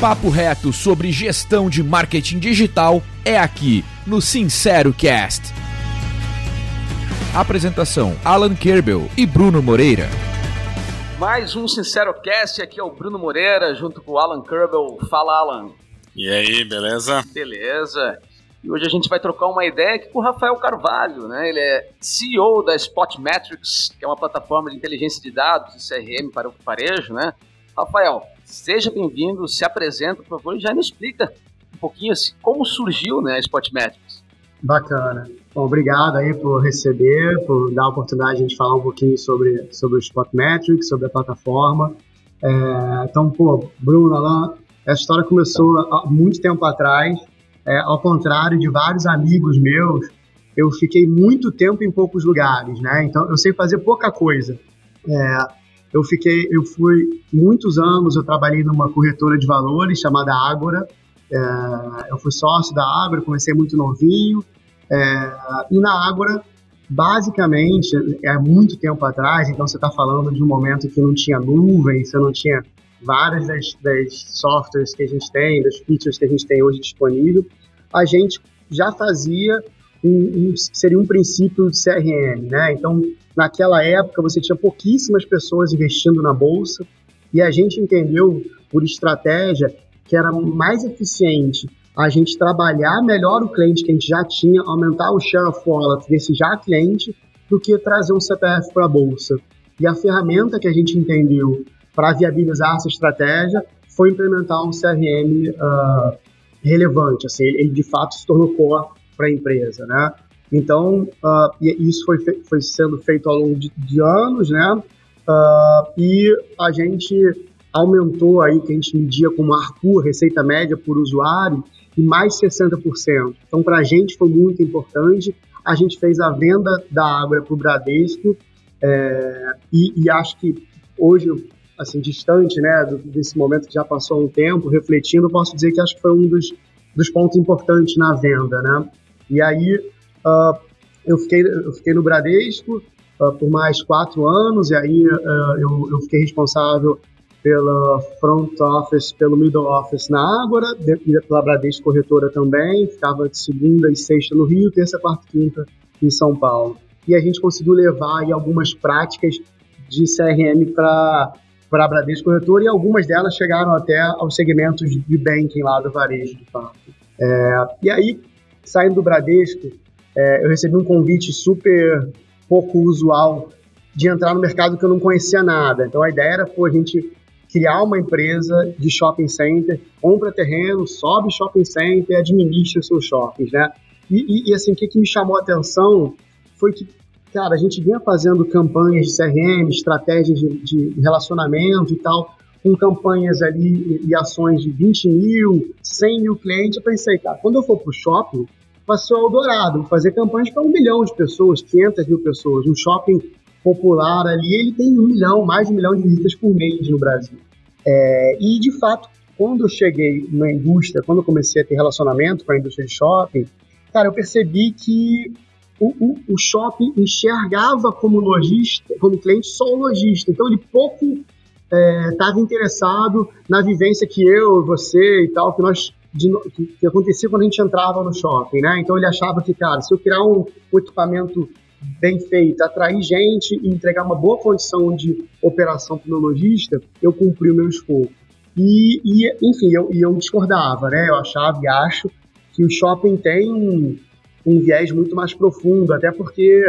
papo reto sobre gestão de marketing digital é aqui no Sincero Cast. Apresentação: Alan Kerbel e Bruno Moreira. Mais um Sincero Cast, aqui é o Bruno Moreira, junto com o Alan Kerbel. Fala, Alan. E aí, beleza? Beleza. E hoje a gente vai trocar uma ideia aqui com o Rafael Carvalho, né? Ele é CEO da Spotmetrics, que é uma plataforma de inteligência de dados e CRM para o varejo, né? Rafael, seja bem-vindo, se apresenta, por favor, e já nos explica um pouquinho assim, como surgiu né, a Spotmetrics. Bacana. Bom, obrigado aí por receber, por dar a oportunidade de a gente falar um pouquinho sobre, sobre o Spotmetrics, sobre a plataforma. É, então, pô, Bruno, Alain, essa história começou há muito tempo atrás. É, ao contrário de vários amigos meus, eu fiquei muito tempo em poucos lugares, né? Então, eu sei fazer pouca coisa. É, eu fiquei, eu fui muitos anos, eu trabalhei numa corretora de valores chamada Ágora. É, eu fui sócio da Ágora, comecei muito novinho. É, e na Ágora, basicamente, é muito tempo atrás, então você está falando de um momento que não tinha nuvem, você não tinha várias das, das softwares que a gente tem, das features que a gente tem hoje disponível, a gente já fazia um, um, seria um princípio de CRM, né? Então, naquela época, você tinha pouquíssimas pessoas investindo na bolsa e a gente entendeu, por estratégia, que era mais eficiente a gente trabalhar melhor o cliente que a gente já tinha, aumentar o share of wallet desse já cliente, do que trazer um CPF para a bolsa. E a ferramenta que a gente entendeu para viabilizar essa estratégia foi implementar um CRM uh, ah, relevante. Assim, ele, ele, de fato se tornou core para a empresa, né? Então, uh, isso foi, foi sendo feito ao longo de, de anos, né? Uh, e a gente aumentou aí, que a gente media como ARPU, receita média por usuário, e mais 60%. Então, para a gente foi muito importante. A gente fez a venda da água para o Bradesco é, e, e, acho que hoje, assim, distante né, desse momento que já passou um tempo, refletindo, posso dizer que acho que foi um dos, dos pontos importantes na venda, né? E aí uh, eu, fiquei, eu fiquei no Bradesco uh, por mais quatro anos, e aí uh, eu, eu fiquei responsável pela front office, pelo middle office na Ágora, pela Bradesco Corretora também, ficava de segunda e sexta no Rio, terça, quarta e quinta em São Paulo. E a gente conseguiu levar aí algumas práticas de CRM para para a Bradesco Corretora e algumas delas chegaram até aos segmentos de banking lá do varejo, de fato. É, e aí, saindo do Bradesco, é, eu recebi um convite super pouco usual de entrar no mercado que eu não conhecia nada. Então a ideia era pô, a gente criar uma empresa de shopping center, compra terreno, sobe shopping center, administra seus shoppings, né? E, e, e assim, o que, que me chamou a atenção foi que, cara, a gente vinha fazendo campanhas de CRM, estratégias de, de relacionamento e tal, com campanhas ali e ações de 20 mil, 100 mil clientes. Eu pensei, cara, quando eu for para o shopping, ser o Eldorado, fazer campanhas para um milhão de pessoas, 500 mil pessoas. Um shopping popular ali, ele tem um milhão, mais de um milhão de visitas por mês no Brasil. É, e, de fato, quando eu cheguei na indústria, quando eu comecei a ter relacionamento com a indústria de shopping, cara, eu percebi que o, o, o shopping enxergava como lojista, como cliente, só o lojista. Então, ele pouco estava é, interessado na vivência que eu, você e tal, que nós de, que, que, acontecia quando a gente entrava no shopping, né? Então ele achava que, cara, se eu criar um, um equipamento bem feito, atrair gente e entregar uma boa condição de operação para o meu lojista, eu cumpri o meu escopo. E, e enfim, eu, eu discordava, né? Eu achava e acho que o shopping tem um, um viés muito mais profundo, até porque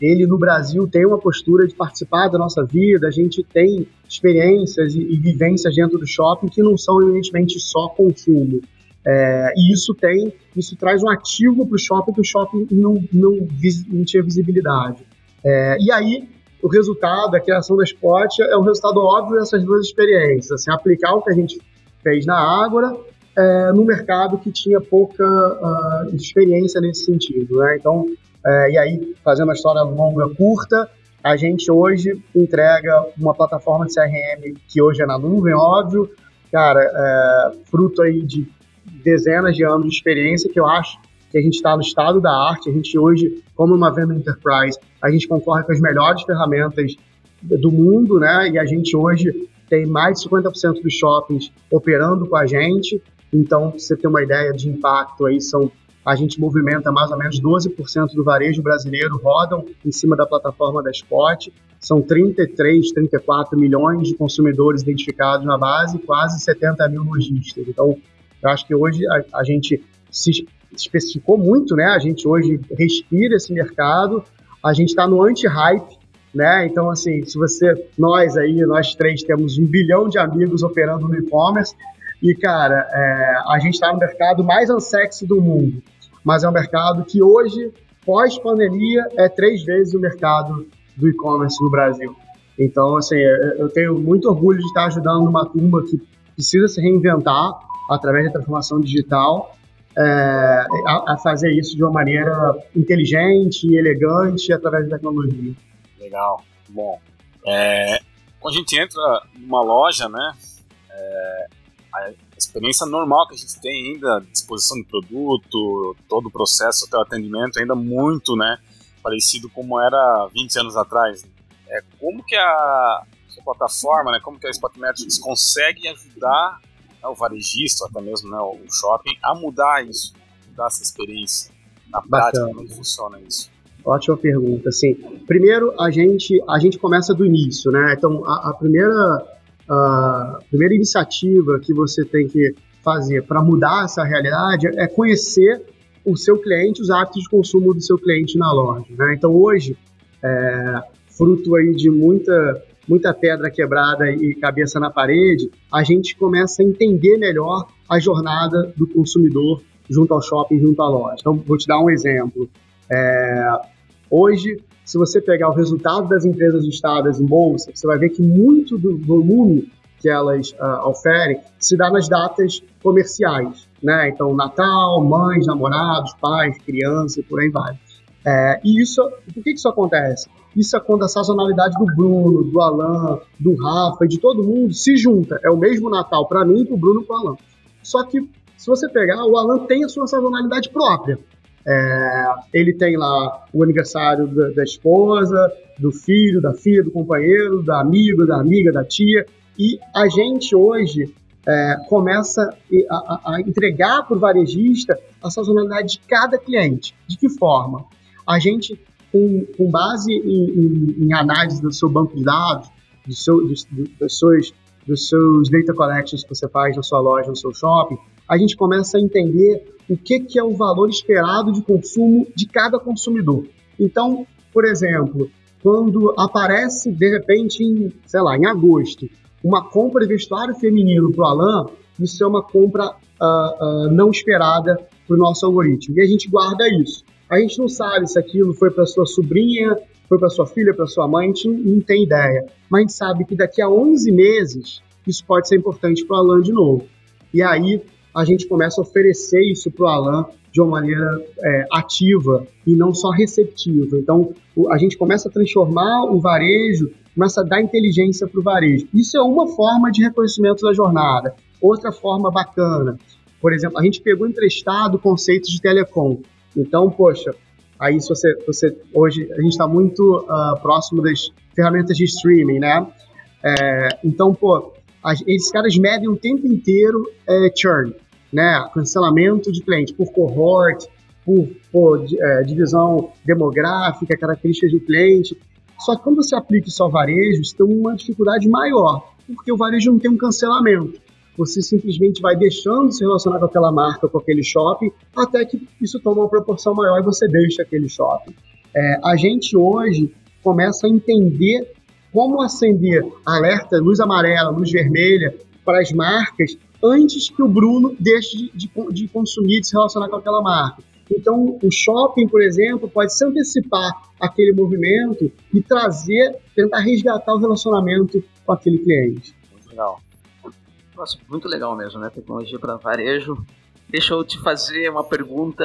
ele no Brasil tem uma postura de participar da nossa vida, a gente tem experiências e, e vivências dentro do shopping que não são evidentemente só consumo. É, e isso tem, isso traz um ativo para o shopping que o shopping não, não, não tinha visibilidade. É, e aí, o resultado, a criação da Spot é o resultado óbvio dessas duas experiências. Assim, aplicar o que a gente fez na Ágora é, no mercado que tinha pouca uh, experiência nesse sentido. Né? Então, é, e aí, fazendo a história longa, curta, a gente hoje entrega uma plataforma de CRM que hoje é na nuvem, óbvio, cara, é, fruto aí de dezenas de anos de experiência que eu acho que a gente está no estado da arte. A gente hoje, como uma venda enterprise, a gente concorre com as melhores ferramentas do mundo, né? E a gente hoje tem mais de 50% dos shoppings operando com a gente. Então, pra você ter uma ideia de impacto aí, são a gente movimenta mais ou menos 12% do varejo brasileiro rodam em cima da plataforma da Spot. São 33, 34 milhões de consumidores identificados na base, quase 70 mil lojistas. Então, eu acho que hoje a, a gente se especificou muito, né? A gente hoje respira esse mercado, a gente está no anti-hype, né? Então, assim, se você, nós aí, nós três temos um bilhão de amigos operando no e-commerce, e, cara, é, a gente está no mercado mais unsexy do mundo mas é um mercado que hoje, pós-pandemia, é três vezes o mercado do e-commerce no Brasil. Então, assim, eu tenho muito orgulho de estar ajudando uma turma que precisa se reinventar através da transformação digital é, a, a, fazer isso de uma maneira inteligente e elegante através da tecnologia. Legal, bom. É, quando a gente entra numa loja, né, é, experiência normal que a gente tem ainda, disposição de produto, todo o processo até o atendimento, ainda muito, né, parecido como era 20 anos atrás. É, como que a, a plataforma, né, como que a Spotmetrics consegue ajudar né, o varejista, até mesmo né, o shopping, a mudar isso, mudar essa experiência na prática, como é funciona isso? Ótima pergunta. Assim, primeiro a gente a gente começa do início, né? Então a, a primeira a primeira iniciativa que você tem que fazer para mudar essa realidade é conhecer o seu cliente, os hábitos de consumo do seu cliente na loja. Né? Então, hoje, é, fruto aí de muita, muita pedra quebrada e cabeça na parede, a gente começa a entender melhor a jornada do consumidor junto ao shopping, junto à loja. Então, vou te dar um exemplo. É, hoje, se você pegar o resultado das empresas listadas em bolsa, você vai ver que muito do volume que elas uh, oferem se dá nas datas comerciais, né? Então, Natal, mães, namorados, pais, crianças e por aí vai. É, e isso, por que isso acontece? Isso é quando a sazonalidade do Bruno, do Alan, do Rafa e de todo mundo se junta. É o mesmo Natal para mim, para o Bruno e para o Alan. Só que, se você pegar, o Alan tem a sua sazonalidade própria. É, ele tem lá o aniversário da, da, esposa, do filho, da filha, do companheiro, da amiga, da amiga, da tia. E a gente hoje é, começa a, a entregar para o varejista a sazonalidade de cada cliente. De que forma? A gente, com, com base em, em, em, análise do seu banco de dados, do seu, dos, dos, seus, dos seus data collections que você faz na sua loja, no seu shopping, a gente começa a entender o que, que é o valor esperado de consumo de cada consumidor. Então, por exemplo, quando aparece de repente em, sei lá, em agosto, uma compra de vestuário feminino para o Alan, isso é uma compra uh, uh, não esperada para o nosso algoritmo. E a gente guarda isso. A gente não sabe se aquilo foi para sua sobrinha, foi para sua filha, para sua mãe, a gente não, tem ideia. Mas a gente sabe que daqui a 11 meses isso pode ser importante para o Alan de novo. E aí a gente começa a oferecer isso para o Alan de uma maneira é, ativa e não só receptiva. Então, a gente começa a transformar o varejo, começa a dar inteligência para o varejo. Isso é uma forma de reconhecimento da jornada. Outra forma bacana, por exemplo, a gente pegou emprestado conceitos de telecom. Então, poxa, aí se você, você hoje a gente está muito uh, próximo das ferramentas de streaming, né? É, então, pô, esses caras medem o tempo inteiro é, churn né, cancelamento de cliente por cohort, por, por é, divisão demográfica, características do cliente. Só que quando você aplica isso ao varejo, você tem uma dificuldade maior, porque o varejo não tem um cancelamento. Você simplesmente vai deixando de se relacionar com aquela marca, com aquele shopping, até que isso toma uma proporção maior e você deixa aquele shopping. É, a gente hoje começa a entender como acender alerta, luz amarela, luz vermelha para as marcas antes que o Bruno deixe de, de, de consumir, de se relacionar com aquela marca. Então, o shopping, por exemplo, pode se antecipar aquele movimento e trazer, tentar resgatar o relacionamento com aquele cliente. Muito legal. Nossa, muito legal mesmo, né? Tecnologia para varejo. Deixa eu te fazer uma pergunta,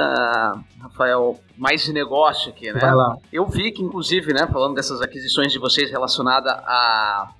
Rafael, mais de negócio aqui, né? Vai lá. Eu vi que, inclusive, né, falando dessas aquisições de vocês relacionada a,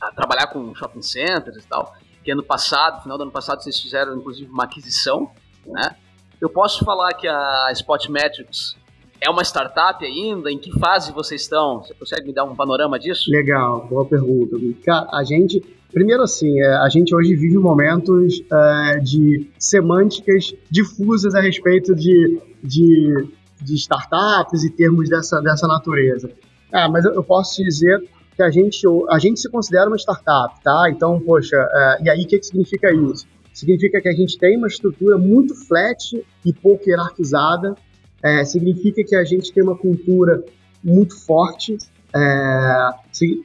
a trabalhar com shopping centers e tal, que ano passado, final do ano passado, vocês fizeram inclusive uma aquisição, né? Eu posso falar que a Spot Metrics é uma startup ainda? Em que fase vocês estão? Você consegue me dar um panorama disso? Legal, boa pergunta. Cara, a gente, primeiro assim, é, a gente hoje vive momentos é, de semânticas difusas a respeito de, de, de, startups e termos dessa, dessa natureza. Ah, mas eu posso te dizer que a gente, a gente se considera uma startup, tá? Então, poxa, é, e aí o que, que significa isso? Significa que a gente tem uma estrutura muito flat e pouco hierarquizada, é, significa que a gente tem uma cultura muito forte, é,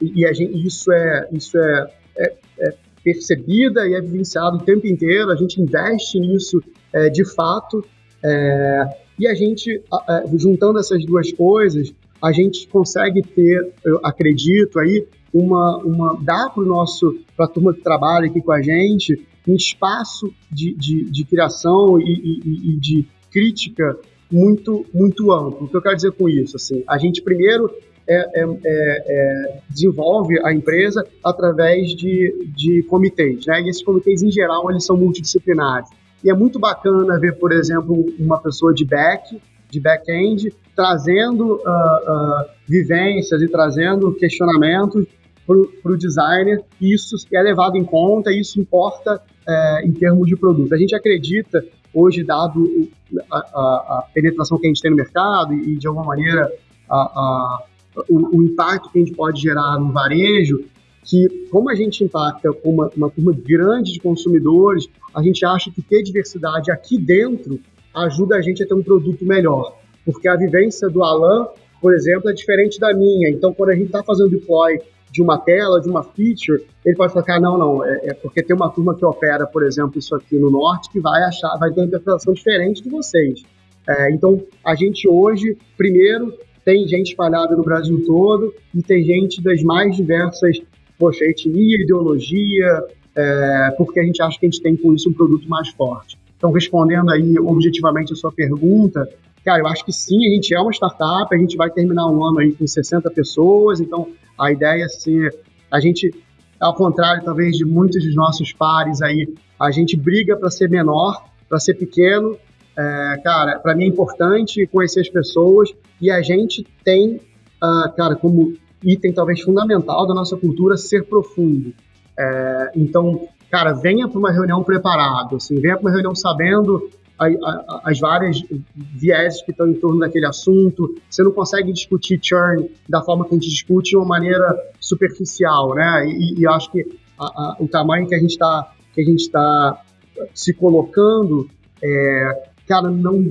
e gente, isso, é, isso é, é, é, percebida e é vivenciado o tempo inteiro, a gente investe nisso é, de fato, é, e a gente, juntando essas duas coisas, a gente consegue ter, eu acredito aí, uma, uma dar para nosso para a turma que trabalha aqui com a gente um espaço de, de, de criação e, e, e, de crítica muito muito amplo. O que eu quero dizer com isso? Assim, a gente primeiro é, é, é, é, desenvolve a empresa através de, de comitês, né? E esses comitês em geral eles são multidisciplinares. E é muito bacana ver, por exemplo, uma pessoa de back de back-end, trazendo uh, uh, vivências e trazendo questionamentos para o designer, isso é levado em conta, isso importa é, em termos de produto. A gente acredita, hoje, dado a, a, a, penetração que a gente tem no mercado e, de alguma maneira, a, o, o, impacto que a gente pode gerar no varejo, que como a gente impacta uma, uma turma grande de consumidores, a gente acha que ter diversidade aqui dentro ajuda a gente a ter um produto melhor. Porque a vivência do Alan, por exemplo, é diferente da minha. Então, quando a gente está fazendo deploy de uma tela, de uma feature, ele pode falar, ah, não, não, é, é, porque tem uma turma que opera, por exemplo, isso aqui no norte, que vai achar, vai ter uma interpretação diferente de vocês. É, então, a gente hoje, primeiro, tem gente espalhada no Brasil todo e tem gente das mais diversas, poxa, etnia, ideologia, é, porque a gente acha que a gente tem com isso um produto mais forte. Então, respondendo aí objetivamente a sua pergunta, cara, eu acho que sim, a gente é uma startup, a gente vai terminar um ano aí com 60 pessoas, então a ideia é ser, a gente, ao contrário talvez de muitos dos nossos pares aí, a gente briga para ser menor, para ser pequeno, é, cara, para mim é importante conhecer as pessoas e a gente tem, uh, cara, como item talvez fundamental da nossa cultura ser profundo. É, então, cara, venha para uma reunião preparado, assim, venha para uma reunião sabendo a, a, as várias vieses que estão em torno daquele assunto. Você não consegue discutir churn da forma que a gente discute de uma maneira superficial, né? E, e acho que a, o tamanho que a gente está que a gente está se colocando é, cara, não,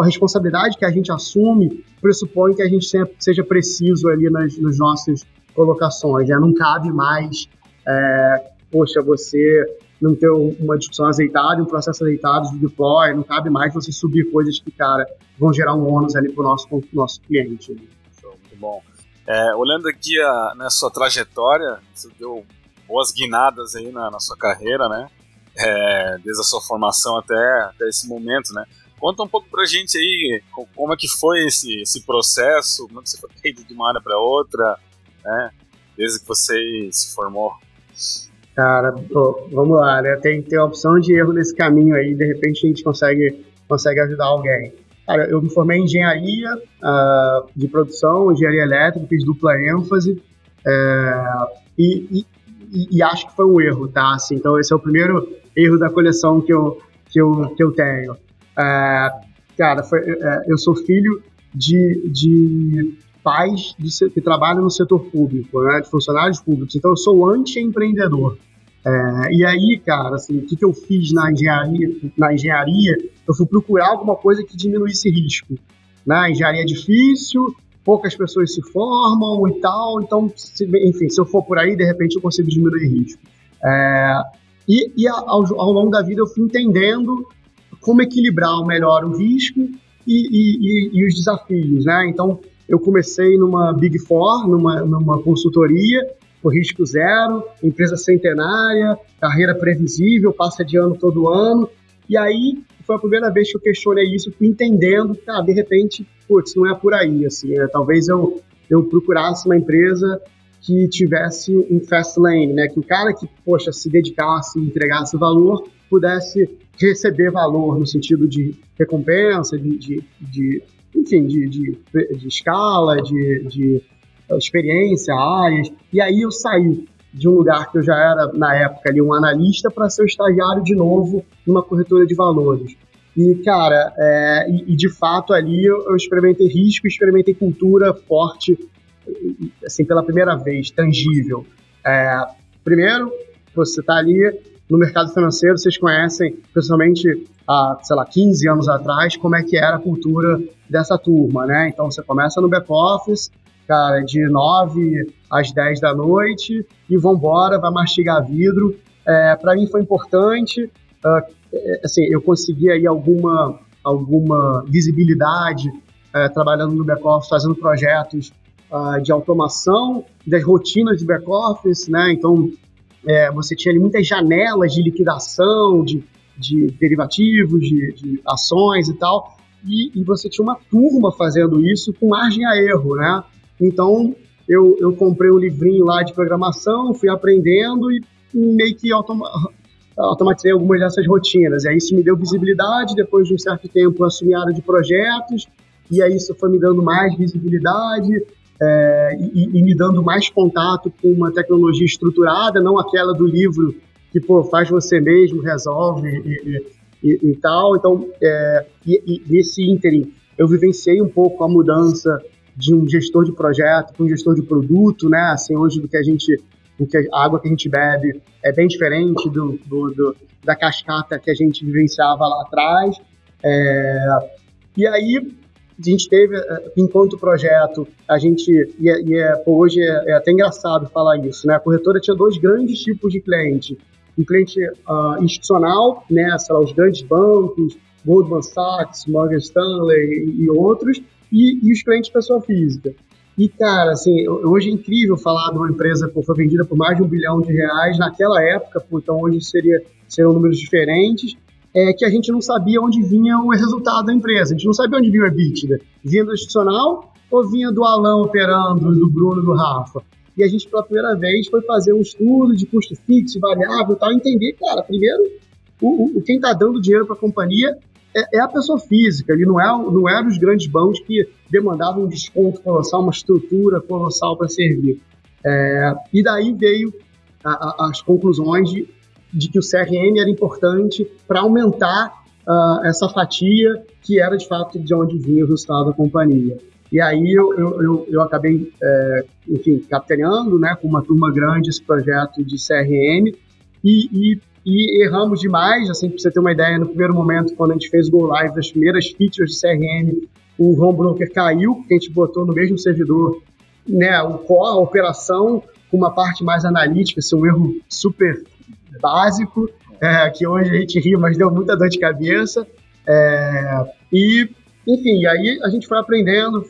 a responsabilidade que a gente assume pressupõe que a gente sempre seja preciso ali nas, nas nossas colocações, né? Não cabe mais é, poxa, você não ter uma discussão azeitada, um processo azeitado de deploy, não cabe mais você subir coisas que, cara, vão gerar um ônus ali para o nosso, nosso cliente. Muito bom. É, olhando aqui a, na sua trajetória, você deu boas guinadas aí na, na sua carreira, né? É, desde a sua formação até, até esse momento, né? Conta um pouco pra gente aí como é que foi esse, esse processo, como é que você foi de uma área para outra, né? Desde que você se formou. Cara, pô, vamos lá, né? Tem, tem opção de erro nesse caminho aí, de repente a gente consegue, consegue ajudar alguém. Cara, eu me formei em engenharia uh, de produção, engenharia elétrica, fiz dupla ênfase, é, e, e, e, acho que foi um erro, tá? Assim, então esse é o primeiro erro da coleção que eu, que eu, que eu tenho. É, cara, foi, é, eu sou filho de, de pais que trabalham no setor público, né, de funcionários públicos, então eu sou anti-empreendedor. É, e aí, cara, assim, o que, que eu fiz na engenharia, na engenharia? Eu fui procurar alguma coisa que diminuísse risco. Né? Engenharia é difícil, poucas pessoas se formam e tal, então, se, enfim, se eu for por aí, de repente eu consigo diminuir risco. É, e, e ao, ao, longo da vida eu fui entendendo como equilibrar melhor o risco e, e, e os desafios, né? Então, eu comecei numa Big Four, numa, numa consultoria, por risco zero, empresa centenária, carreira previsível, passa de ano todo ano. E aí foi a primeira vez que eu questionei isso, entendendo que, ah, de repente, putz, não é por aí, assim, né? talvez eu, eu procurasse uma empresa que tivesse um fast lane, né? Que o cara que, poxa, se dedicasse, entregasse valor, pudesse receber valor no sentido de recompensa, de, de, de enfim, de, de, de escala, de, de experiência, áreas. E aí eu saí de um lugar que eu já era, na época, ali, um analista para ser um estagiário de novo numa corretora de valores. E, cara, é, e, e, de fato ali eu, eu experimentei risco, experimentei cultura forte, assim, pela primeira vez, tangível. É, primeiro, você está ali no mercado financeiro, vocês conhecem, pessoalmente, há, sei lá, 15 anos atrás, como é que era a cultura dessa turma, né? Então, você começa no back-office, cara, de 9 às 10 da noite e vambora, vai mastigar vidro. É, para mim foi importante, uh, assim, eu consegui aí alguma, alguma visibilidade uh, trabalhando no back-office, fazendo projetos uh, de automação das rotinas de back-office, né? Então, é, você tinha ali muitas janelas de liquidação, de, de derivativos, de, de ações e tal, e, e, você tinha uma turma fazendo isso com margem a erro, né? Então, eu, eu comprei um livrinho lá de programação, fui aprendendo e meio que automa automatizei algumas dessas rotinas. E aí isso me deu visibilidade, depois de um certo tempo eu assumi a área de projetos, e aí isso foi me dando mais visibilidade é, e, e, me dando mais contato com uma tecnologia estruturada, não aquela do livro que pô, faz você mesmo, resolve e, e, e tal. Então, é, e, nesse ínterim, eu vivenciei um pouco a mudança de um gestor de projeto para um gestor de produto, né? Assim, hoje do que a gente, do que a água que a gente bebe é bem diferente do, do, do da cascata que a gente vivenciava lá atrás. É, e aí a gente teve, é, enquanto projeto, a gente, e, é, e é, hoje é, é, até engraçado falar isso, né? A corretora tinha dois grandes tipos de cliente. Um cliente uh, institucional, né? Lá, os grandes bancos, Goldman Sachs, Morgan Stanley e, e outros, e, e os clientes pessoa física. E, cara, assim, hoje é incrível falar de uma empresa que foi vendida por mais de um bilhão de reais naquela época, então hoje seria, seriam números diferentes, é que a gente não sabia onde vinha o resultado da empresa, a gente não sabia onde vinha o EBITDA. Vinha do institucional ou vinha do Alão operando, do Bruno, do Rafa? E a gente, pela primeira vez, foi fazer um estudo de custo fixo, variável e tal, entender, cara, primeiro, o, o quem está dando dinheiro para a companhia é, é, a pessoa física, ele não, é, não era os grandes bancos que demandavam um desconto colossal, uma estrutura colossal para servir. É, e daí veio a, a, as conclusões de, de, que o CRM era importante para aumentar uh, essa fatia que era de fato de onde vinha o resultado da companhia. E aí eu, eu, eu, eu acabei, é, enfim, capitaneando né, com uma turma grande esse projeto de CRM e, e e erramos demais, assim, para você ter uma ideia, no primeiro momento, quando a gente fez o Go Live das primeiras features de CRM, o home broker caiu, porque a gente botou no mesmo servidor né, o core, a operação, uma parte mais analítica, assim, um erro super básico, é, que hoje a gente ri, mas deu muita dor de cabeça. É, e, enfim, aí a gente foi aprendendo,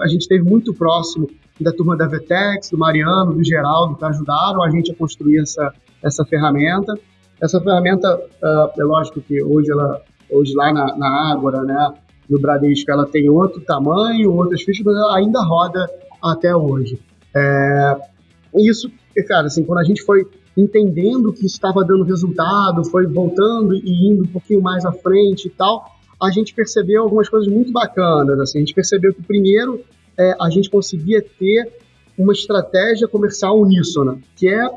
a gente esteve muito próximo da turma da Vetex, do Mariano, do Geraldo, que ajudaram a gente a construir essa, essa ferramenta. Essa ferramenta, uh, é lógico que hoje ela, hoje lá na, na Ágora, né, no Bradesco, ela tem outro tamanho, outras fichas, mas ela ainda roda até hoje. É, isso, cara, assim, quando a gente foi entendendo que estava dando resultado, foi voltando e indo um pouquinho mais à frente e tal, a gente percebeu algumas coisas muito bacanas. Assim, a gente percebeu que, primeiro, é, a gente conseguia ter uma estratégia comercial uníssona, que é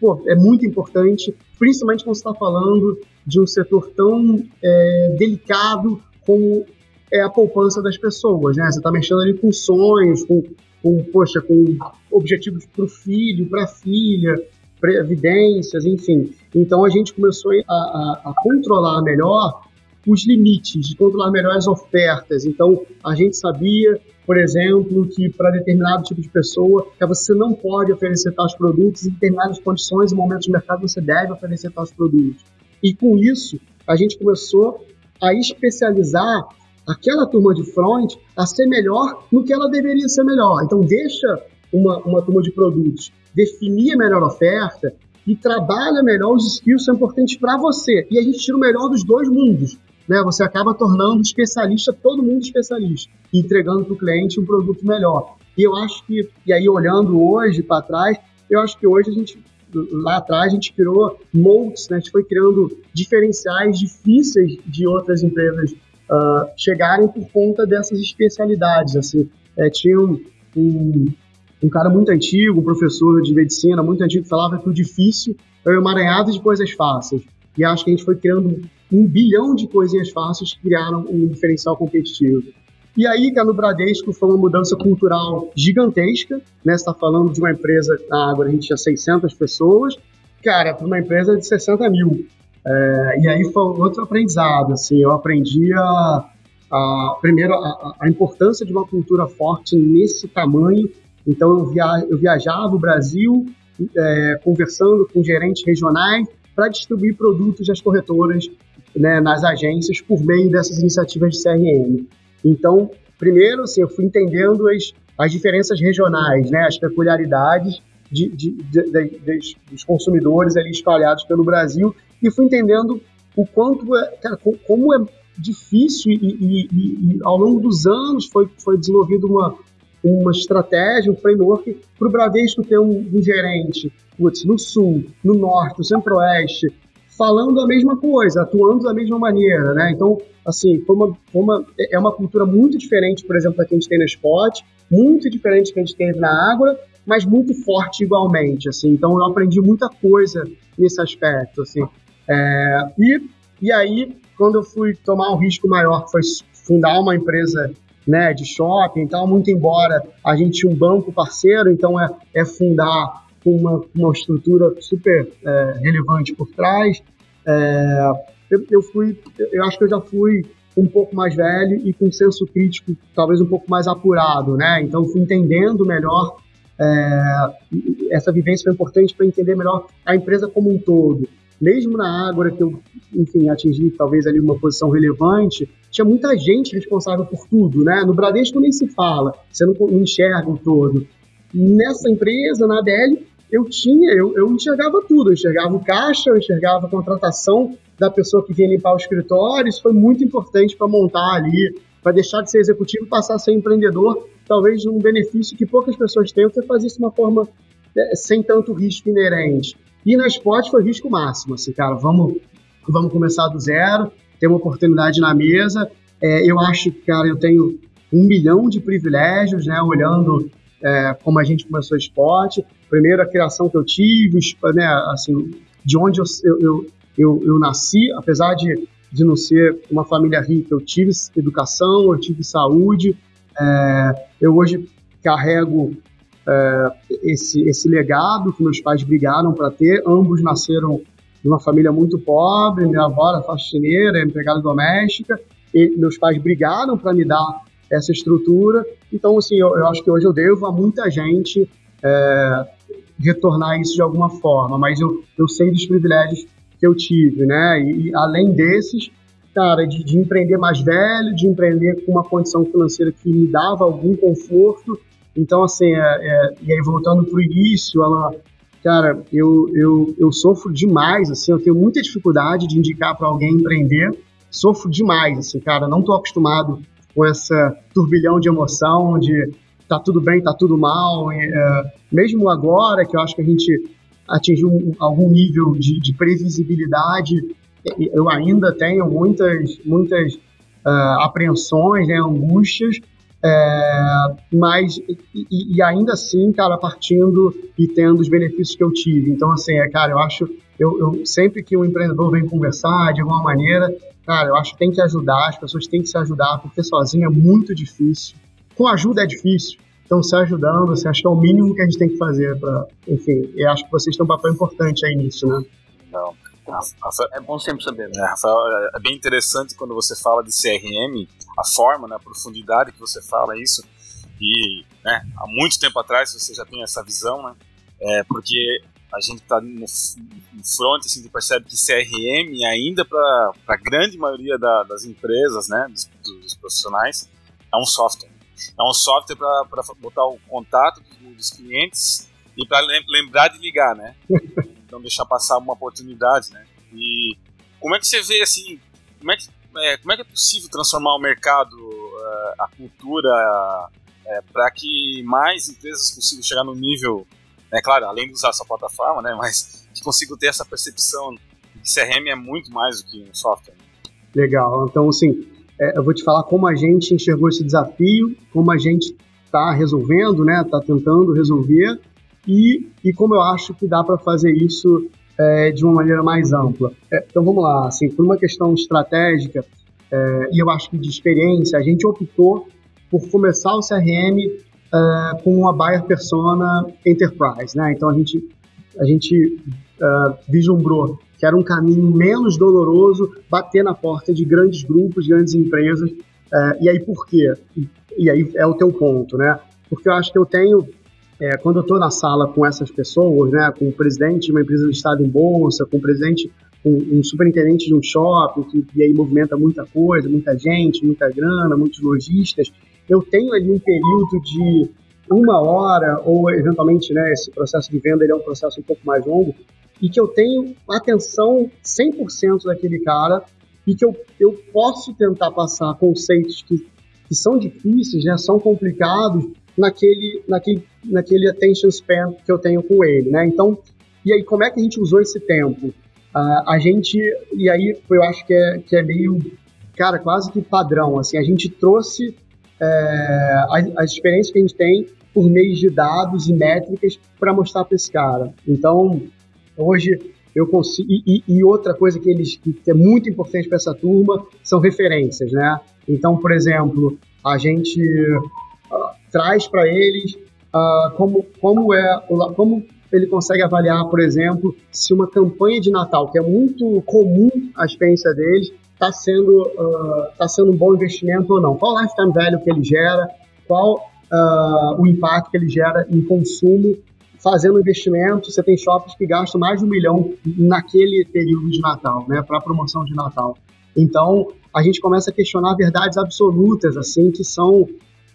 pô, é muito importante, principalmente quando está falando de um setor tão é, delicado como é a poupança das pessoas, né? Você está mexendo ali com sonhos, com, com poxa, com objetivos para o filho, para a filha, previdências, enfim. Então a gente começou a, a, a controlar melhor os limites, de controlar melhor as ofertas. Então a gente sabia por exemplo, que para determinado tipo de pessoa, você não pode oferecer tais produtos em determinadas condições e momentos de mercado você deve oferecer tais produtos. E com isso, a gente começou a especializar aquela turma de front a ser melhor no que ela deveria ser melhor. Então, deixa uma, uma turma de produtos definir a melhor oferta e trabalha melhor os skills que são importantes para você. E a gente tira o melhor dos dois mundos né, você acaba tornando especialista todo mundo especialista, entregando para o cliente um produto melhor. E eu acho que, e aí olhando hoje para trás, eu acho que hoje a gente, lá atrás, a gente criou moldes, né, a gente foi criando diferenciais difíceis de outras empresas uh, chegarem por conta dessas especialidades. Assim, é, tinha um, um um cara muito antigo, um professor de medicina muito antigo, que falava que o difícil é o emaranhado de coisas fáceis. E acho que a gente foi criando um bilhão de coisinhas fáceis que criaram um diferencial competitivo. E aí, cara, no Bradesco foi uma mudança cultural gigantesca, né? Você está falando de uma empresa, na Água a gente tinha 600 pessoas, cara, para uma empresa de 60 mil. É, e aí foi outro aprendizado, assim, eu aprendi a, a primeiro, a, a, importância de uma cultura forte nesse tamanho. Então, eu, via, eu viajava o Brasil é, conversando com gerentes regionais para distribuir produtos das corretoras né, nas agências por meio dessas iniciativas de CRM. Então, primeiro, assim, eu fui entendendo as, as diferenças regionais, né, as peculiaridades de, de, de, dos consumidores ali espalhados pelo Brasil e fui entendendo o quanto, é, cara, como é difícil e, e, e, e, ao longo dos anos foi, foi desenvolvida uma, uma estratégia, um framework para o Bradesco ter um, um gerente putz, no sul, no norte, no centro-oeste, falando a mesma coisa, atuando da mesma maneira, né? Então, assim, foi uma, foi uma, é uma cultura muito diferente, por exemplo, da que a gente tem no Spot, muito diferente da que a gente teve na Água, mas muito forte igualmente, assim. Então, eu aprendi muita coisa nesse aspecto, assim. É, e, e aí, quando eu fui tomar um risco maior, que foi fundar uma empresa né, de shopping e tal, muito embora a gente tinha um banco parceiro, então é, é fundar uma, uma estrutura super é, relevante por trás. É, eu, eu, fui, eu acho que eu já fui um pouco mais velho e com senso crítico talvez um pouco mais apurado, né? Então fui entendendo melhor é, essa vivência foi importante para entender melhor a empresa como um todo. Mesmo na Ágora, que eu, enfim, atingi talvez ali uma posição relevante, tinha muita gente responsável por tudo, né? No Bradesco nem se fala, você não enxerga o todo. Nessa empresa, na ADL, eu tinha, eu, eu enxergava tudo, eu enxergava o caixa, eu enxergava a contratação da pessoa que vinha limpar o escritório, isso foi muito importante para montar ali, para deixar de ser executivo e passar a ser empreendedor, talvez um benefício que poucas pessoas têm, você fazer isso de uma forma é, sem tanto risco inerente. E na Spot foi risco máximo, assim, cara, vamos, vamos começar do zero, ter uma oportunidade na mesa. É, eu acho que, cara, eu tenho um milhão de privilégios, né, olhando é, como a gente começou o esporte. Primeiro, a criação que eu tive, né, assim, de onde eu, eu, eu, eu nasci, apesar de, de não ser uma família rica, eu tive educação, eu tive saúde. É, eu hoje carrego é, esse, esse legado que meus pais brigaram para ter. Ambos nasceram de uma família muito pobre, minha avó era faxineira, empregada doméstica, e meus pais brigaram para me dar essa estrutura. Então, assim, eu, eu, acho que hoje eu devo a muita gente é, retornar isso de alguma forma, mas eu, eu sei dos privilégios que eu tive, né? E, além desses, cara, de, de, empreender mais velho, de empreender com uma condição financeira que me dava algum conforto. Então, assim, é, é, e aí voltando para o início, ela, cara, eu, eu, eu sofro demais, assim, eu tenho muita dificuldade de indicar para alguém empreender, sofro demais, assim, cara, não estou acostumado com essa turbilhão de emoção, de tá tudo bem, tá tudo mal. E, é, mesmo agora, que eu acho que a gente atingiu um, algum nível de, de, previsibilidade, eu ainda tenho muitas, muitas uh, apreensões, né, angústias, é, mas e, e, ainda assim, cara, partindo e tendo os benefícios que eu tive. Então, assim, é, cara, eu acho, eu, eu sempre que um empreendedor vem conversar de alguma maneira, Cara, eu acho que tem que ajudar, as pessoas têm que se ajudar, porque sozinho é muito difícil. Com ajuda é difícil. Então, se ajudando, você acha que é o mínimo que a gente tem que fazer para. Enfim, eu acho que vocês têm um papel importante aí nisso, né? Não. É bom sempre saber. Né? Rafael, é bem interessante quando você fala de CRM, a forma, né, a profundidade que você fala isso. E né, há muito tempo atrás você já tem essa visão, né? É, porque a gente está no, no front, assim, a gente percebe que CRM ainda para a grande maioria da, das empresas, né, dos, dos, profissionais, é um software. É um software para botar o contato dos, clientes e para lembrar de ligar, né? Então deixar passar uma oportunidade, né? E como é que você vê assim, como é que é, como é, que é possível transformar o mercado, uh, a cultura, uh, para que mais empresas consigam chegar no nível né, claro, além de usar essa plataforma, né, mas que consigo ter essa percepção que CRM é muito mais do que um software. Legal, então assim, é, eu vou te falar como a gente enxergou esse desafio, como a gente está resolvendo, né? Está tentando resolver e, e como eu acho que dá para fazer isso é, de uma maneira mais ampla. É, então vamos lá, assim, por uma questão estratégica é, e eu acho que de experiência, a gente optou por começar o CRM é, com uma buyer persona enterprise, né? Então a gente a gente uh, vislumbrou que era um caminho menos doloroso bater na porta de grandes grupos, grandes empresas. Uh, e aí por quê? E, aí é o teu ponto, né? Porque eu acho que eu tenho, é, quando eu estou na sala com essas pessoas, né, com o presidente de uma empresa listada em bolsa, com o presidente, um, um superintendente de um shopping, que e aí movimenta muita coisa, muita gente, muita grana, muitos lojistas, eu tenho ali um período de uma hora, ou eventualmente, né, esse processo de venda ele é um processo um pouco mais longo, e que eu tenho atenção 100% daquele cara e que eu, eu posso tentar passar conceitos que, que são difíceis, né, são complicados naquele, naquele, naquele attention span que eu tenho com ele, né? Então, e aí como é que a gente usou esse tempo? Uh, a gente, e aí eu acho que é, que é meio, cara, quase que padrão, assim, a gente trouxe é, as, as experiências que a gente tem por meio de dados e métricas para mostrar para esse cara. Então, hoje eu consigo. E, e, outra coisa que eles que é muito importante para essa turma são referências, né? Então, por exemplo, a gente uh, traz para eles uh, como, como é como ele consegue avaliar, por exemplo, se uma campanha de Natal, que é muito comum a experiência deles, está sendo, uh, tá sendo um bom investimento ou não. Qual lifetime value que ele gera, qual uh, o impacto que ele gera em consumo fazendo investimento. Você tem shoppings que gastam mais de um milhão naquele período de Natal, né, para promoção de Natal. Então, a gente começa a questionar verdades absolutas, assim, que são,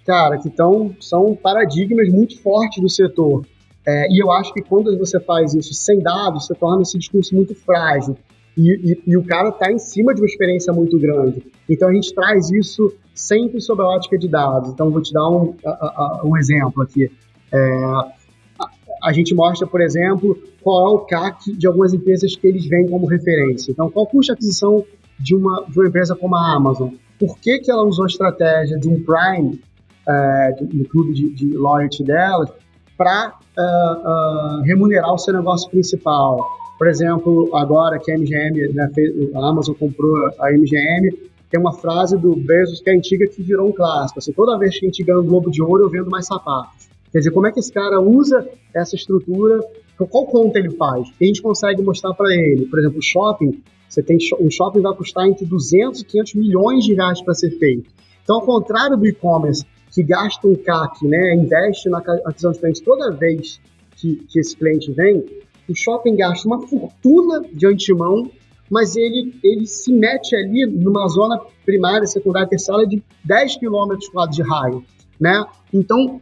cara, que tão, são paradigmas muito fortes do setor. É, e eu acho que quando você faz isso sem dados, você torna esse discurso muito frágil. E, e, e o cara está em cima de uma experiência muito grande. Então a gente traz isso sempre sob a ótica de dados. Então vou te dar um, a, a, um exemplo aqui. É, a, a, gente mostra, por exemplo, qual é o CAC de algumas empresas que eles veem como referência. Então, qual custa a aquisição de uma, de uma empresa como a Amazon? Por que, que ela usou a estratégia de um Prime, é, no clube de, de loyalty delas, para uh, uh, remunerar o seu negócio principal? Por exemplo, agora que a MGM, né, fez, a Amazon comprou a MGM, tem uma frase do Bezos que é antiga que virou um clássico. Assim, toda vez que a gente ganha um Globo de Ouro, eu vendo mais sapatos. Quer dizer, como é que esse cara usa essa estrutura? Qual conta ele faz? E a gente consegue mostrar para ele. Por exemplo, o shopping, você tem um shopping vai custar entre 200 e 500 milhões de reais para ser feito. Então, ao contrário do e-commerce, que gasta um CAC, né, investe na aquisição de clientes toda vez que, que esse cliente vem, o shopping gasta uma fortuna de antemão, mas ele, ele se mete ali numa zona primária, secundária, terciária de 10 km de raio, né? Então,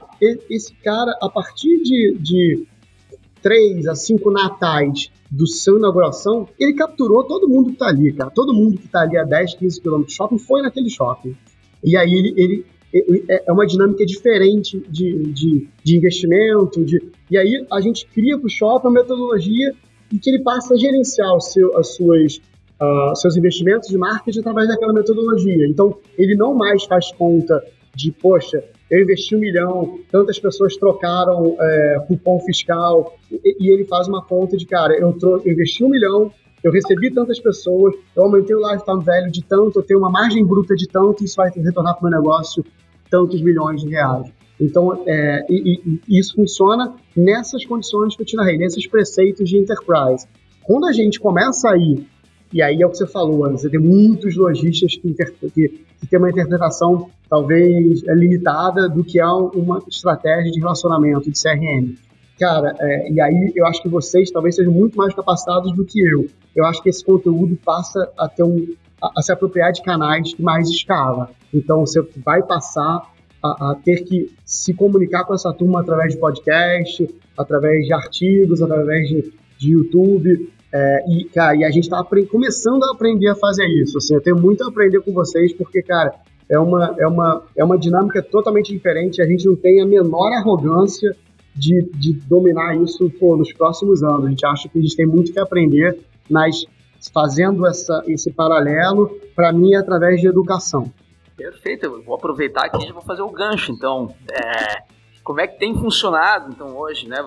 esse cara, a partir de, de 3 a 5 natais do seu inauguração, ele capturou todo mundo que está ali, cara. Todo mundo que está ali a 10, 15 km do shopping foi naquele shopping. E aí ele, ele, é, é uma dinâmica diferente de, de, de investimento, de, e aí a gente cria para o shopping uma metodologia em que ele passa a gerenciar o seu, as suas, uh, seus investimentos de marketing através daquela metodologia. Então, ele não mais faz conta de, poxa, eu investi um milhão, tantas pessoas trocaram é, cupom fiscal, e, e, ele faz uma conta de, cara, eu, eu investi um milhão, eu recebi tantas pessoas, eu aumentei o lifetime velho de tanto, eu tenho uma margem bruta de tanto, isso vai retornar para o meu negócio tantos milhões de reais. Então, é, e, e, isso funciona nessas condições que eu te narrei, nesses preceitos de enterprise. Quando a gente começa a ir, e aí é o que você falou, você tem muitos lojistas que, que, que têm uma interpretação talvez limitada do que é uma estratégia de relacionamento, de CRM. Cara, é, e aí eu acho que vocês talvez sejam muito mais capacitados do que eu. Eu acho que esse conteúdo passa a ter um a, a se apropriar de canais de mais escala. Então você vai passar a, a, ter que se comunicar com essa turma através de podcast, através de artigos, através de, de YouTube. É, e, cara, e a gente está começando a aprender a fazer isso. Assim, eu tenho muito a aprender com vocês, porque, cara, é uma, é uma, é uma dinâmica totalmente diferente. A gente não tem a menor arrogância de, de dominar isso pô, nos próximos anos. A gente acha que a gente tem muito que aprender, mas fazendo essa, esse paralelo, para mim, é através de educação. Perfeito, eu vou aproveitar aqui e já vou fazer o gancho, então. É, como é que tem funcionado, então, hoje, né?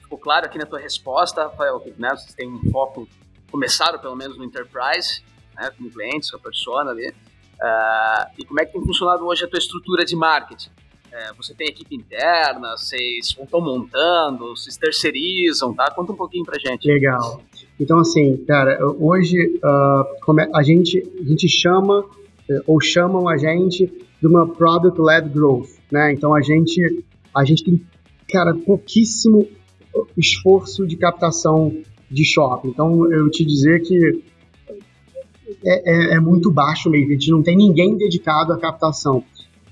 Ficou claro aqui na tua resposta, Rafael, que né, vocês têm um foco, começaram pelo menos no Enterprise, né, com clientes, com a persona ali. Uh, e como é que tem funcionado hoje a tua estrutura de marketing? É, você tem equipe interna, vocês estão montando, vocês terceirizam, tá? Conta um pouquinho pra gente. Legal. Então, assim, cara, hoje uh, a, gente, a gente chama, ou chamam a gente de uma Product-Led Growth, né? Então, a gente, a gente tem, cara, pouquíssimo esforço de captação de shopping. Então, eu te dizer que é, é, é, muito baixo mesmo, a gente não tem ninguém dedicado à captação.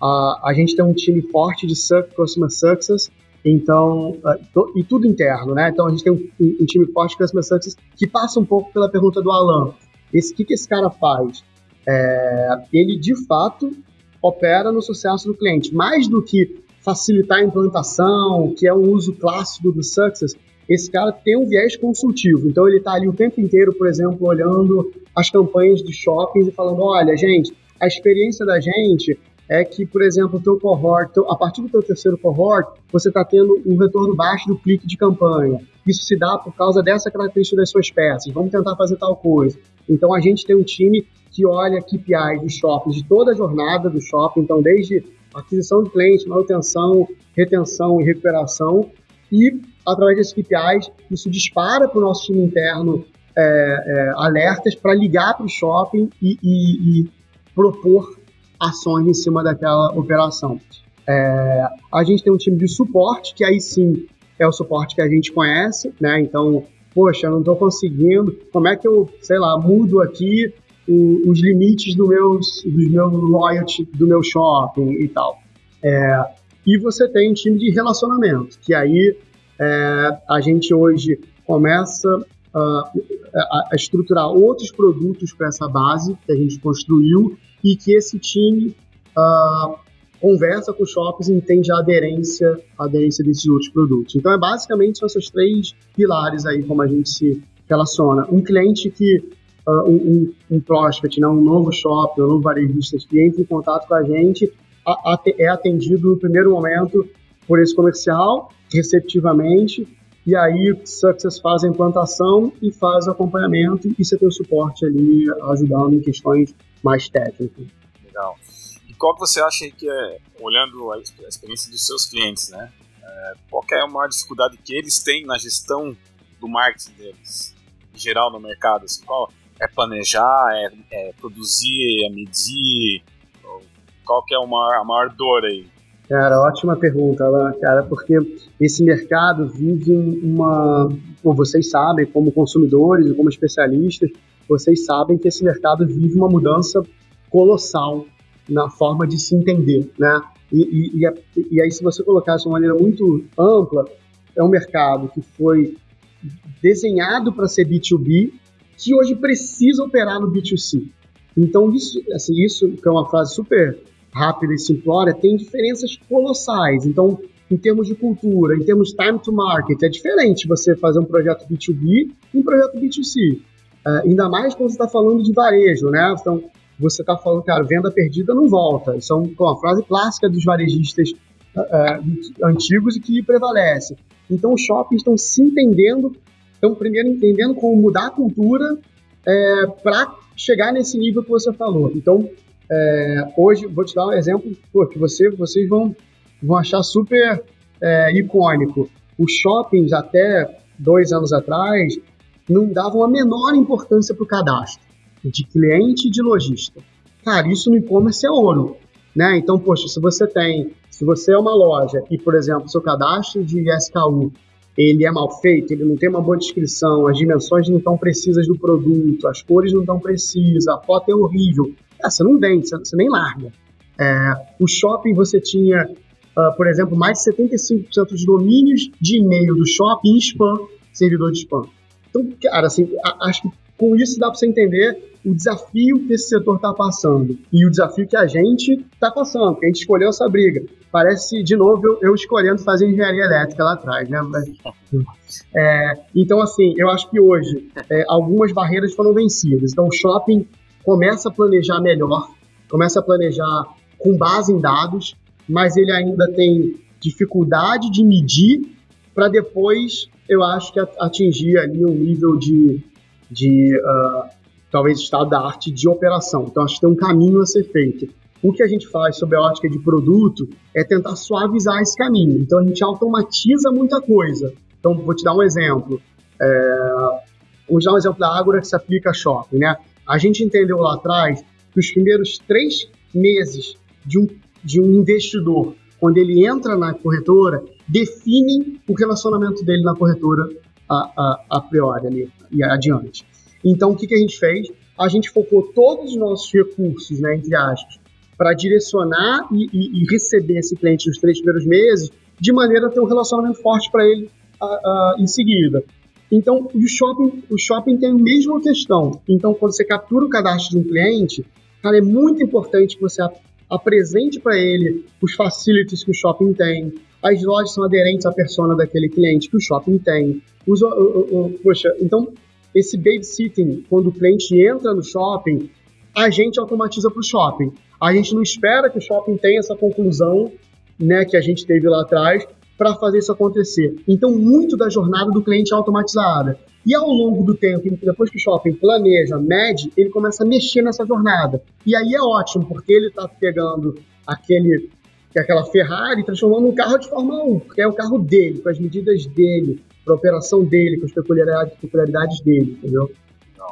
Uh, a gente tem um time forte de Customer Success, então, uh, to, e tudo interno, né? Então a gente tem um, um, time forte de Customer Success que passa um pouco pela pergunta do Alan. O que, que esse cara faz? É, ele, de fato, opera no sucesso do cliente. Mais do que facilitar a implantação, que é um uso clássico do Success, esse cara tem um viés consultivo. Então ele está ali o tempo inteiro, por exemplo, olhando as campanhas de shoppings e falando, olha, gente, a experiência da gente é que, por exemplo, o teu cohort, a partir do teu terceiro cohort, você está tendo um retorno baixo do clique de campanha. Isso se dá por causa dessa característica das suas peças. Vamos tentar fazer tal coisa. Então, a gente tem um time que olha KPIs dos shoppings, de toda a jornada do shopping, então, desde aquisição de cliente, manutenção, retenção e recuperação, e através desses KPIs, isso dispara para o nosso time interno é, é, alertas para ligar para o shopping e, e, e propor ações em cima daquela operação. É, a gente tem um time de suporte, que aí sim é o suporte que a gente conhece, né? Então, poxa, eu não estou conseguindo, como é que eu, sei lá, mudo aqui o, os limites do meus, do meu loyalty, do meu shopping e tal. É, e você tem um time de relacionamento, que aí é, a gente hoje começa a, a, estruturar outros produtos para essa base que a gente construiu e que esse time uh, conversa com os shoppings e entende a aderência, a aderência desses outros produtos. Então, é basicamente esses três pilares aí como a gente se relaciona. Um cliente que, uh, um, um, prospect, né, um novo shopping, um novo varejista que entra em contato com a gente, a, a, é atendido no primeiro momento por esse comercial, receptivamente, e aí o Success faz a implantação e faz o acompanhamento e você tem o suporte ali ajudando em questões mais técnicas. Legal. E qual que você acha que é, olhando a experiência dos seus clientes, né? É, qual é a maior dificuldade que eles têm na gestão do marketing deles, em geral no mercado? Assim, qual é planejar, é, é produzir, é medir? Qual que é a maior, a maior dor aí? Cara, ótima pergunta, Alan, cara, porque esse mercado vive uma. Como vocês sabem, como consumidores como especialistas, vocês sabem que esse mercado vive uma mudança colossal na forma de se entender, né? E, e, e, e aí, se você colocar de uma maneira muito ampla, é um mercado que foi desenhado para ser B2B, que hoje precisa operar no B2C. Então, isso, assim, isso que é uma frase super rápida e simplória, tem diferenças colossais. Então, em termos de cultura, em termos de time to market, é diferente você fazer um projeto B2B e um projeto B2C. Uh, ainda mais quando você está falando de varejo, né? Então, você está falando, cara, venda perdida não volta. Isso é uma frase clássica dos varejistas uh, antigos e que prevalece. Então, os shoppings estão se entendendo, estão primeiro entendendo como mudar a cultura é, para chegar nesse nível que você falou. Então, é, hoje, vou te dar um exemplo pô, que você, vocês vão, vão achar super é, icônico. Os shoppings, até dois anos atrás, não davam a menor importância para o cadastro de cliente e de lojista. Cara, isso no e-commerce é ouro. Né? Então, poxa, se você tem, se você é uma loja e, por exemplo, seu cadastro de SKU ele é mal feito, ele não tem uma boa descrição, as dimensões não estão precisas do produto, as cores não estão precisas, a foto é horrível, ah, você não vende, você, nem larga. É, o shopping você tinha, uh, por exemplo, mais de 75% dos domínios de e-mail do shopping em spam, servidor de spam. Então, cara, assim, acho que com isso dá para você entender o desafio que esse setor está passando e o desafio que a gente está passando, que a gente escolheu essa briga. Parece, de novo, eu, eu escolhendo fazer engenharia elétrica lá atrás, né? É, então, assim, eu acho que hoje é, algumas barreiras foram vencidas. Então, o shopping começa a planejar melhor começa a planejar com base em dados, mas ele ainda tem dificuldade de medir para depois, eu acho que atingir ali um nível de, de uh, talvez estado da arte de operação. Então, acho que tem um caminho a ser feito. O que a gente faz sobre a ótica de produto é tentar suavizar esse caminho. Então, a gente automatiza muita coisa. Então, vou te dar um exemplo. É... Vou te dar um exemplo da Ágora que se aplica a shopping, né? A gente entendeu lá atrás que os primeiros três meses de um, de um investidor, quando ele entra na corretora, definem o relacionamento dele na corretora a, a, a priori ali, e adiante. Então, o que, que a gente fez? A gente focou todos os nossos recursos, né, entre aspas, para direcionar e, e, e, receber esse cliente nos três primeiros meses, de maneira a ter um relacionamento forte para ele em seguida. Então, o shopping, o shopping tem a mesma questão. Então, quando você captura o cadastro de um cliente, cara, é muito importante que você apresente para ele os facilities que o shopping tem. As lojas são aderentes à persona daquele cliente que o shopping tem. O, o, o, poxa, então, esse babysitting, quando o cliente entra no shopping, a gente automatiza para o shopping. A gente não espera que o shopping tenha essa conclusão né, que a gente teve lá atrás para fazer isso acontecer. Então, muito da jornada do cliente é automatizada. E ao longo do tempo, depois que o shopping planeja, mede, ele começa a mexer nessa jornada. E aí é ótimo, porque ele está pegando aquele, aquela Ferrari e transformando num carro de Fórmula 1, porque é o carro dele, com as medidas dele, para a operação dele, com as peculiaridades, peculiaridades dele, entendeu?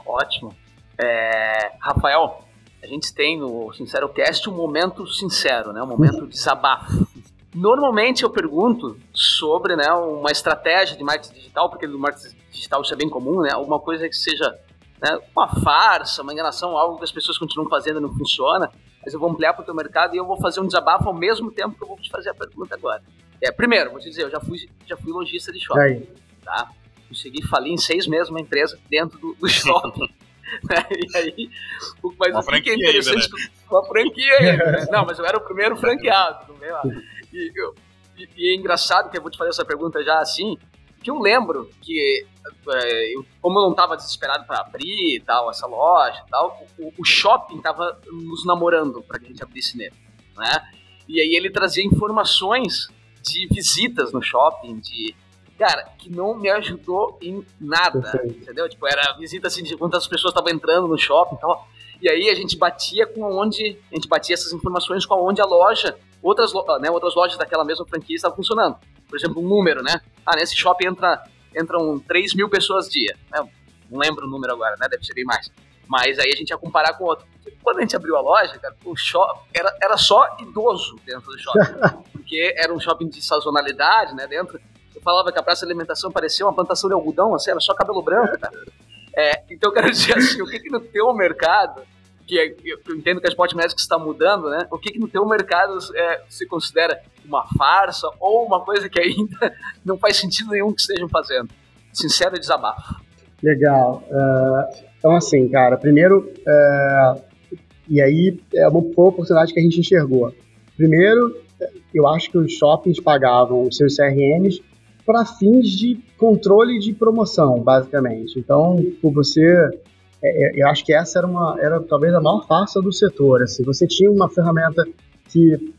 Ótimo. É, Rafael, a gente tem no Sincero Cast um momento sincero, né? um momento de desabafo. Normalmente eu pergunto sobre né, uma estratégia de marketing digital, porque no marketing digital isso é bem comum, né? Alguma coisa que seja né, uma farsa, uma enganação, algo que as pessoas continuam fazendo e não funciona. Mas eu vou ampliar para o teu mercado e eu vou fazer um desabafo ao mesmo tempo que eu vou te fazer a pergunta agora. É, primeiro, vou te dizer, eu já fui, já fui lojista de shopping. Tá? Consegui falir em seis meses uma empresa dentro do, do shopping. Né? E aí, mas uma o que é interessante, ainda, né? uma franquia ainda, né? Não, mas eu era o primeiro franqueado, não vem lá. E, eu, e, e, é engraçado que eu vou te fazer essa pergunta já assim, que eu lembro que, é, eu, como eu não estava desesperado para abrir tal, essa loja e tal, o, o shopping estava nos namorando para que a gente abrisse nele, né? E aí ele trazia informações de visitas no shopping, de cara, que não me ajudou em nada, Perfeito. entendeu? Tipo, era visita assim de quantas pessoas estavam entrando no shopping e tal. E aí a gente batia com onde, a gente batia essas informações com onde a loja outras, né, outras lojas daquela mesma franquia estavam funcionando. Por exemplo, um número, né? Ah, nesse shopping entra, entram 3 mil pessoas dia. Né? Não lembro o número agora, né? Deve ser bem mais. Mas aí a gente ia comparar com outro. Quando a gente abriu a loja, cara, o shopping era, era só idoso dentro do shopping. porque era um shopping de sazonalidade, né? Dentro. Falava que a praça de alimentação parecia uma plantação de algodão, assim, era só cabelo branco, cara. É, então eu quero dizer assim, o que, que no teu mercado que é, eu entendo que a Sport Magic está mudando, né? O que, que no teu mercado é, se considera uma farsa ou uma coisa que ainda não faz sentido nenhum que estejam fazendo? Sincero desabafo. Legal. Uh, então, assim, cara, primeiro, uh, e aí é uma, foi uma oportunidade que a gente enxergou. Primeiro, eu acho que os shoppings pagavam os seus CRMs para fins de controle de promoção, basicamente. Então, por você é, é, eu acho que essa era, uma, era talvez a maior farsa do setor. Assim. Você tinha uma ferramenta que,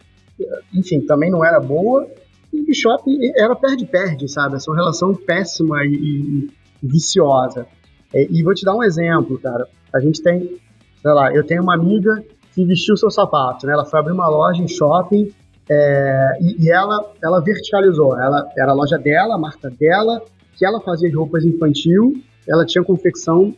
enfim, também não era boa, e o shopping era perde-perde, sabe? Essa relação péssima e, e, e viciosa. É, e vou te dar um exemplo, cara. A gente tem, sei lá, eu tenho uma amiga que vestiu seu sapato, né? Ela foi abrir uma loja em shopping é, e, e, ela, ela verticalizou. Ela era a loja dela, a marca dela, que ela fazia de roupas infantil, ela tinha confecção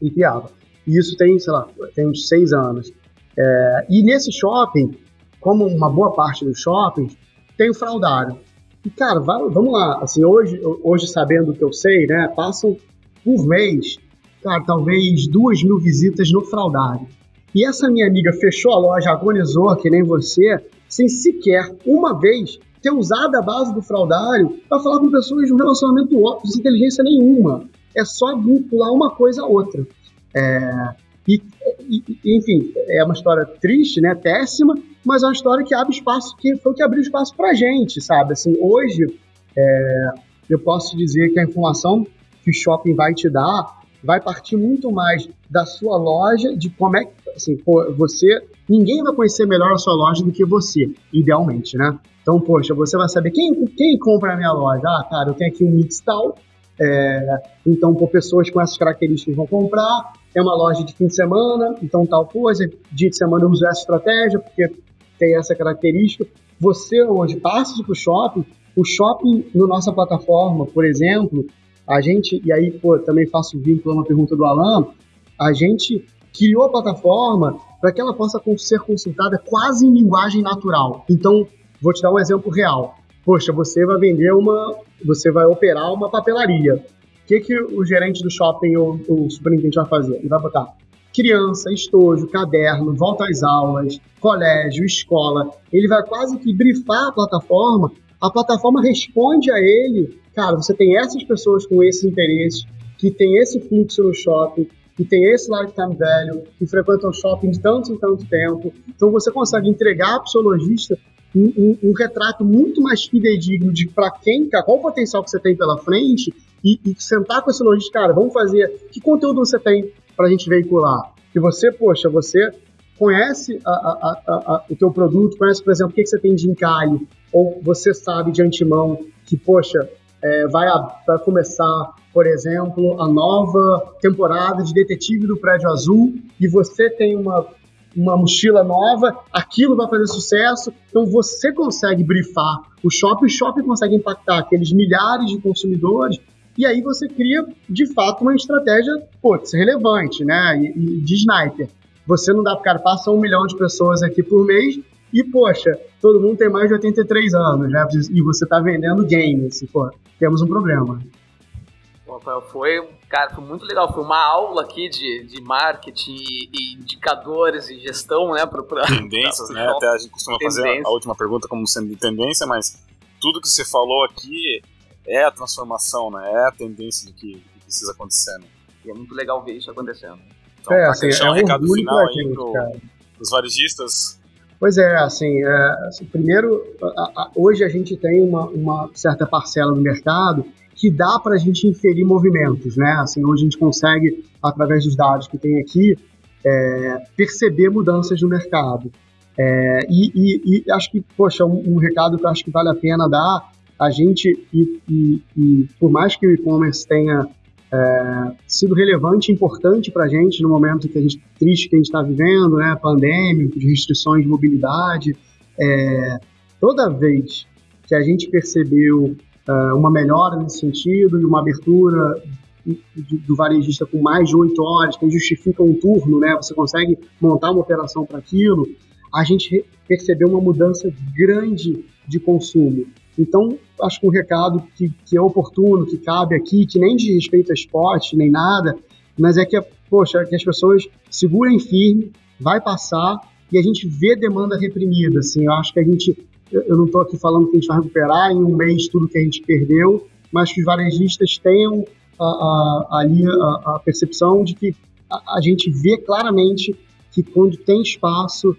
e criava. E isso tem, sei lá, tem uns seis anos. É, e nesse shopping, como uma boa parte dos shoppings, tem o fraudário. E, cara, vamos lá, assim, hoje, hoje sabendo o que eu sei, né, passam por mês, cara, talvez duas mil visitas no fraudário. E essa minha amiga fechou a loja, agonizou, que nem você, sem sequer uma vez ter usado a base do fraudário para falar com pessoas de um relacionamento óbvio, sem inteligência nenhuma é só vincular uma coisa a outra. É, e, e, enfim, é uma história triste, né, péssima, mas é uma história que abre espaço, que foi o que abriu espaço pra gente, sabe? Assim, hoje, é, eu posso dizer que a informação que o shopping vai te dar vai partir muito mais da sua loja, de como é que, assim, você, ninguém vai conhecer melhor a sua loja do que você, idealmente, né? Então, poxa, você vai saber quem, quem compra na minha loja. Ah, cara, eu tenho aqui um mix tal, é, então, por pessoas com essas características vão comprar. É uma loja de fim de semana, então tal coisa. Dia de semana eu uso essa estratégia, porque tem essa característica. Você hoje passa para o shopping, o shopping na nossa plataforma, por exemplo, a gente, e aí pô, também faço vínculo a uma pergunta do Alan, a gente criou a plataforma para que ela possa ser consultada quase em linguagem natural. Então, vou te dar um exemplo real. Poxa, você vai vender uma, você vai operar uma papelaria. O que, que o gerente do shopping ou o superintendente vai fazer? Ele vai botar criança, estojo, caderno, volta às aulas, colégio, escola. Ele vai quase que brifar a plataforma. A plataforma responde a ele, cara, você tem essas pessoas com esses interesses, que tem esse fluxo no shopping, que tem esse lifetime value, que frequentam o shopping de tanto em tanto tempo. Então você consegue entregar para o seu lojista um, um, um, retrato muito mais fidedigno de para quem, qual o potencial que você tem pela frente e, e sentar com esse lojista, cara, vamos fazer, que conteúdo você tem para a gente veicular? Que você, poxa, você conhece a, a, a, o teu produto, conhece, por exemplo, o que, que você tem de encalhe, ou você sabe de antemão que, poxa, é, vai, vai começar, por exemplo, a nova temporada de Detetive do Prédio Azul e você tem uma uma mochila nova, aquilo vai fazer sucesso. Então você consegue brifar o shopping, o shopping consegue impactar aqueles milhares de consumidores. E aí você cria, de fato, uma estratégia putz, relevante, né? E, e de sniper. Você não dá para cara, passa um milhão de pessoas aqui por mês e, poxa, todo mundo tem mais de 83 anos, né? E você está vendendo games. Pô, temos um problema. Rafael, foi, cara, foi muito legal. Foi uma aula aqui de, de marketing e, indicadores e gestão, né? Pra, pra Tendências, pra, né? Até a gente costuma tendência. fazer a, a última pergunta como sendo de tendência, mas tudo que você falou aqui é a transformação, né? É a tendência do que, do que precisa acontecer. Né? E é muito legal ver isso acontecendo. Então, é, assim, é um recado final aí pro, pros varejistas. Pois é, assim, é, assim primeiro, a, a, hoje a gente tem uma, uma certa parcela do mercado que dá para a gente inferir movimentos, né? Assim, hoje a gente consegue, através dos dados que tem aqui, é, perceber mudanças no mercado. É, e, e, e, acho que, poxa, um, um, recado que eu acho que vale a pena dar, a gente, e, e por mais que o e-commerce tenha é, sido relevante e importante para a gente no momento que a gente, triste que a gente está vivendo, né, pandêmico, de restrições de mobilidade, é, toda vez que a gente percebeu uh, uma melhora nesse sentido e uma abertura do varejista com mais de oito horas, que justifica um turno, né? Você consegue montar uma operação para aquilo. A gente percebeu uma mudança grande de consumo. Então, acho que um recado que, que é oportuno, que cabe aqui, que nem diz respeito a esporte, nem nada, mas é que, poxa, que as pessoas segurem firme, vai passar e a gente vê demanda reprimida. Assim, eu acho que a gente eu não estou aqui falando que a gente vai recuperar em um mês tudo que a gente perdeu, mas que os varejistas tenham a, a, ali a, a, percepção de que a, gente vê claramente que quando tem espaço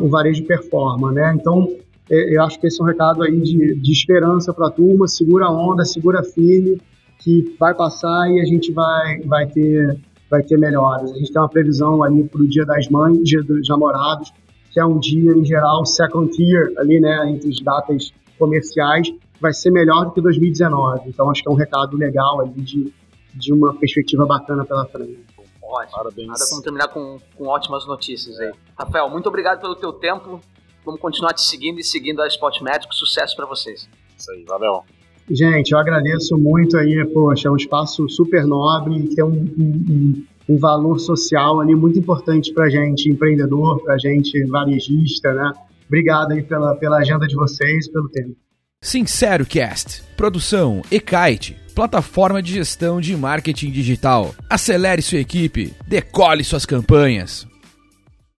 o varejo performa, né? Então, eu acho que esse é um recado aí de, de esperança para a turma, segura a onda, segura firme, que vai passar e a gente vai, vai, ter, vai ter melhoras. A gente tem uma previsão ali para o Dia das Mães, Dia dos Namorados, que é um dia, em geral, second tier, ali, né, entre as datas comerciais, vai ser melhor do que 2019. Então, acho que é um recado legal ali de, de uma perspectiva bacana pela frente. Ótimo. Parabéns. Nada como terminar com, com ótimas notícias aí. Rafael, muito obrigado pelo teu tempo. Vamos continuar te seguindo e seguindo a Spot Médico. Sucesso para vocês. Isso aí, valeu. Gente, eu agradeço muito aí, poxa, é um espaço super nobre, tem um, um, um valor social ali muito importante para gente, empreendedor, para gente varejista, né? Obrigado aí pela, pela agenda de vocês, pelo tempo. Sincero Cast, produção e-kite, plataforma de gestão de marketing digital. Acelere sua equipe, decole suas campanhas.